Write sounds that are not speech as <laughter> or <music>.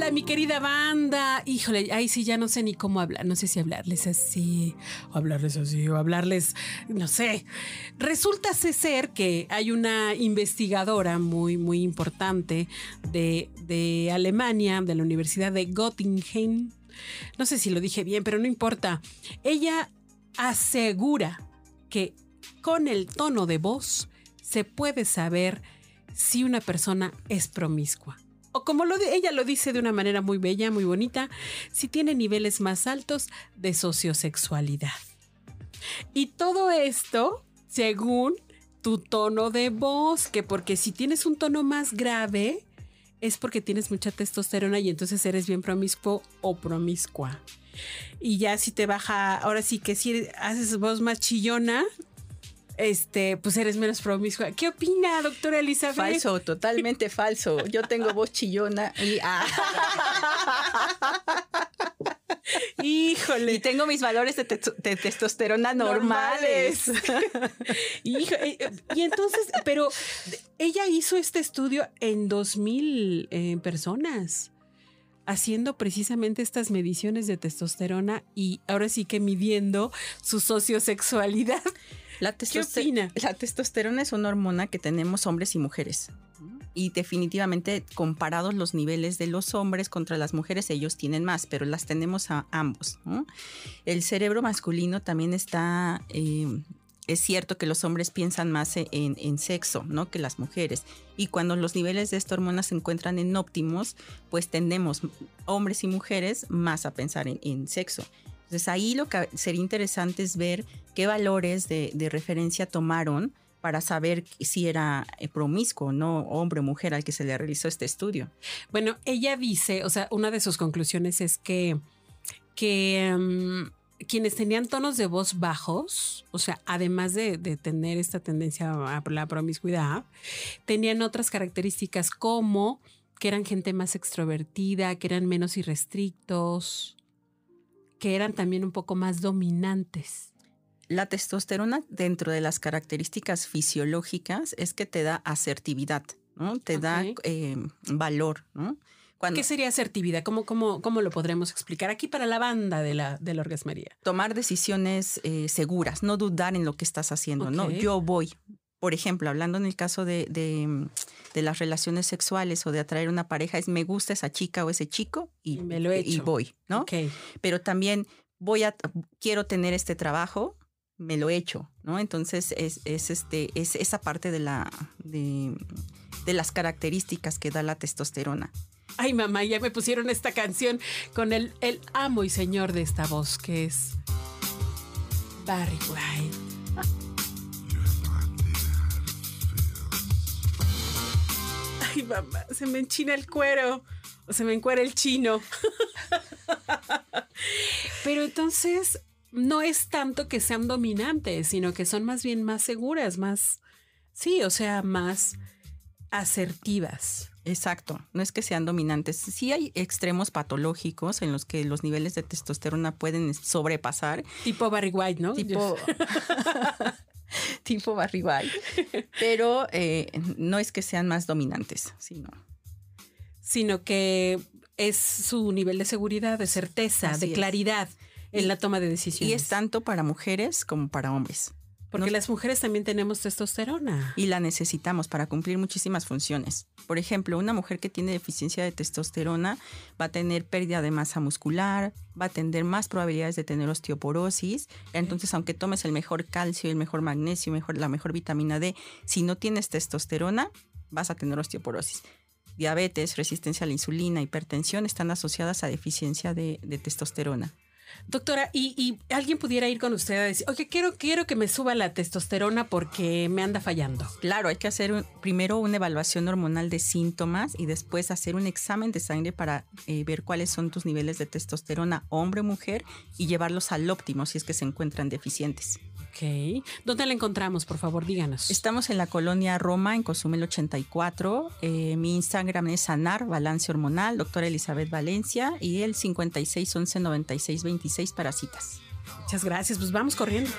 Hola, mi querida banda. Híjole, ahí sí ya no sé ni cómo hablar. No sé si hablarles así, o hablarles así, o hablarles, no sé. Resulta ser que hay una investigadora muy, muy importante de, de Alemania, de la Universidad de Göttingen. No sé si lo dije bien, pero no importa. Ella asegura que con el tono de voz se puede saber si una persona es promiscua o como lo de, ella lo dice de una manera muy bella, muy bonita, si tiene niveles más altos de sociosexualidad. Y todo esto según tu tono de voz, que porque si tienes un tono más grave, es porque tienes mucha testosterona y entonces eres bien promiscuo o promiscua. Y ya si te baja, ahora sí que si haces voz más chillona, este, pues eres menos promiscua. ¿Qué opina, doctora Elizabeth? Falso, totalmente falso. Yo tengo <laughs> voz chillona y... Ah. Híjole. Y tengo mis valores de, testosterona normales. Híjole. <laughs> Eh, y entonces, pero ella hizo este estudio en 2000 eh, personas haciendo precisamente estas mediciones de testosterona y ahora sí que midiendo su sociosexualidad. La testosterona es una hormona que tenemos hombres y mujeres. Y definitivamente comparados los niveles de los hombres contra las mujeres, ellos tienen más, pero las tenemos a ambos. El cerebro masculino también está eh, es cierto que los hombres piensan más e-, en, sexo, ¿no? Que las mujeres. Y cuando los niveles de esta hormona se encuentran en óptimos, pues tendemos, hombres y mujeres, más a pensar en, sexo. Entonces ahí lo que sería interesante es ver qué valores de, referencia tomaron para saber si era eh, promiscuo, no hombre o mujer al que se le realizó este estudio. Bueno, ella dice, o sea, una de sus conclusiones es que, que mm, quienes tenían tonos de voz bajos, o sea, además de, tener esta tendencia a la promiscuidad, tenían otras características como que eran gente más extrovertida, que eran menos irrestrictos, que eran también un poco más dominantes. La testosterona dentro de las características fisiológicas es que te da asertividad, ¿no? Te da eh, valor, ¿no? ¿Qué sería asertividad? ¿Cómo, cómo, cómo lo podremos explicar aquí para la banda de la, de la orgasmería? Tomar decisiones eh, seguras, no dudar en lo que estás haciendo, ¿no? Yo voy. Por ejemplo, hablando en el caso de, de, las relaciones sexuales o de atraer una pareja, es me gusta esa chica o ese chico y, me lo y voy, ¿no? Pero también voy a, quiero tener este trabajo, me lo he hecho, ¿no? Entonces es, es, este, es esa parte de, la, de, de las características que da la testosterona. Ay, mamá, ya me pusieron esta canción con el, el amo y señor de esta voz, que es Barry White. <laughs> Ay, mamá, se me enchina el cuero o se me encuera el chino. <laughs> Pero entonces no es tanto que sean dominantes, sino que son más bien más seguras, más, sí, o sea, más asertivas. Exacto, no es que sean dominantes. Sí hay extremos patológicos en los que los niveles de testosterona pueden sobrepasar. Tipo Barry White, ¿no? Tipo, <laughs> <laughs> tipo White. Pero eh, no es que sean más dominantes, sino... Sino que es su nivel de seguridad, de certeza, de claridad en la toma de decisiones. Y es tanto para mujeres como para hombres. Porque las mujeres también tenemos testosterona. Y la necesitamos para cumplir muchísimas funciones. Por ejemplo, una mujer que tiene deficiencia de testosterona va a tener pérdida de masa muscular, va a tener más probabilidades de tener osteoporosis. Entonces, aunque tomes el mejor calcio, el mejor magnesio, mejor, la mejor vitamina D, si no tienes testosterona, vas a tener osteoporosis. Diabetes, resistencia a la insulina, hipertensión están asociadas a deficiencia de testosterona. Doctora, ¿y, alguien pudiera ir con usted a decir, oye, quiero, quiero que me suba la testosterona porque me anda fallando? Claro, hay que hacer primero una evaluación hormonal de síntomas y después hacer un examen de sangre para eh, ver cuáles son tus niveles de testosterona hombre o mujer y llevarlos al óptimo si es que se encuentran deficientes. Ok. ¿Dónde la encontramos, por favor? Díganos. Estamos en la colonia Roma, en Cozumel 84. Eh, mi Instagram es Sanar, Balance Hormonal, doctora Elizabeth Valencia, y el 5611 9626 para citas. Muchas gracias. Pues vamos corriendo.